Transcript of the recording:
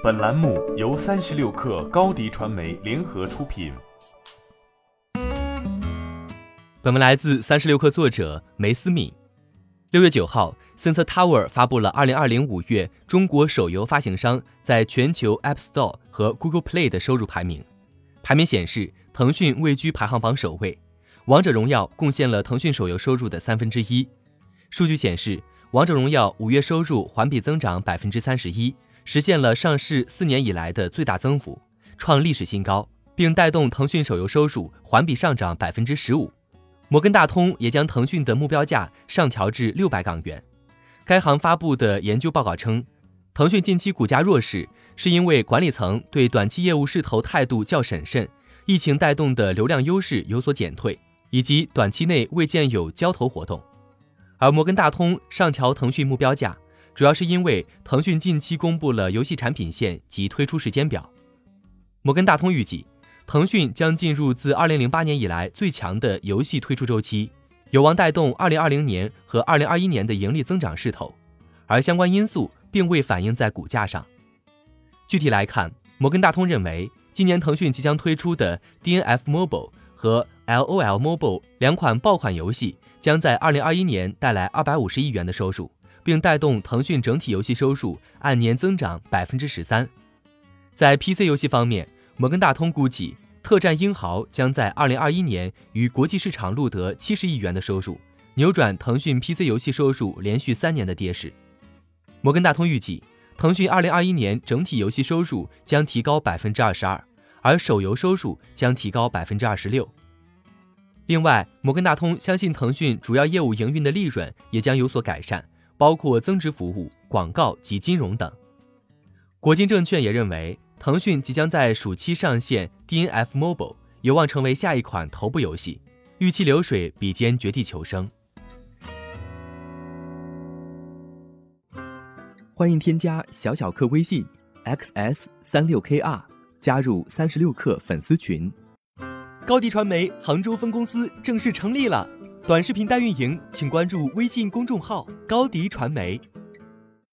本栏目由三十六氪高低传媒联合出品。本文来自三十六氪作者梅思敏。六月九号，Sensor Tower 发布了二零二零五月中国手游发行商在全球 App Store 和 Google Play 的收入排名。排名显示，腾讯位居排行榜首位，《王者荣耀》贡献了腾讯手游收入的三分之一。数据显示，《王者荣耀》五月收入环比增长百分之三十一。实现了上市四年以来的最大增幅，创历史新高，并带动腾讯手游收入环比上涨百分之十五。摩根大通也将腾讯的目标价上调至六百港元。该行发布的研究报告称，腾讯近期股价弱势，是因为管理层对短期业务势头态度较审慎，疫情带动的流量优势有所减退，以及短期内未见有交投活动。而摩根大通上调腾讯目标价。主要是因为腾讯近期公布了游戏产品线及推出时间表。摩根大通预计，腾讯将进入自2008年以来最强的游戏推出周期，有望带动2020年和2021年的盈利增长势头，而相关因素并未反映在股价上。具体来看，摩根大通认为，今年腾讯即将推出的 DNF Mobile 和 LOL Mobile 两款爆款游戏，将在2021年带来250亿元的收入。并带动腾讯整体游戏收入按年增长百分之十三。在 PC 游戏方面，摩根大通估计《特战英豪》将在二零二一年与国际市场录得七十亿元的收入，扭转腾讯 PC 游戏收入连续三年的跌势。摩根大通预计，腾讯二零二一年整体游戏收入将提高百分之二十二，而手游收入将提高百分之二十六。另外，摩根大通相信腾讯主要业务营运的利润也将有所改善。包括增值服务、广告及金融等。国金证券也认为，腾讯即将在暑期上线 DNF Mobile，有望成为下一款头部游戏，预期流水比肩绝地求生。欢迎添加小小客微信 xs 三六 kr，加入三十六氪粉丝群。高迪传媒杭州分公司正式成立了。短视频代运营，请关注微信公众号“高迪传媒”。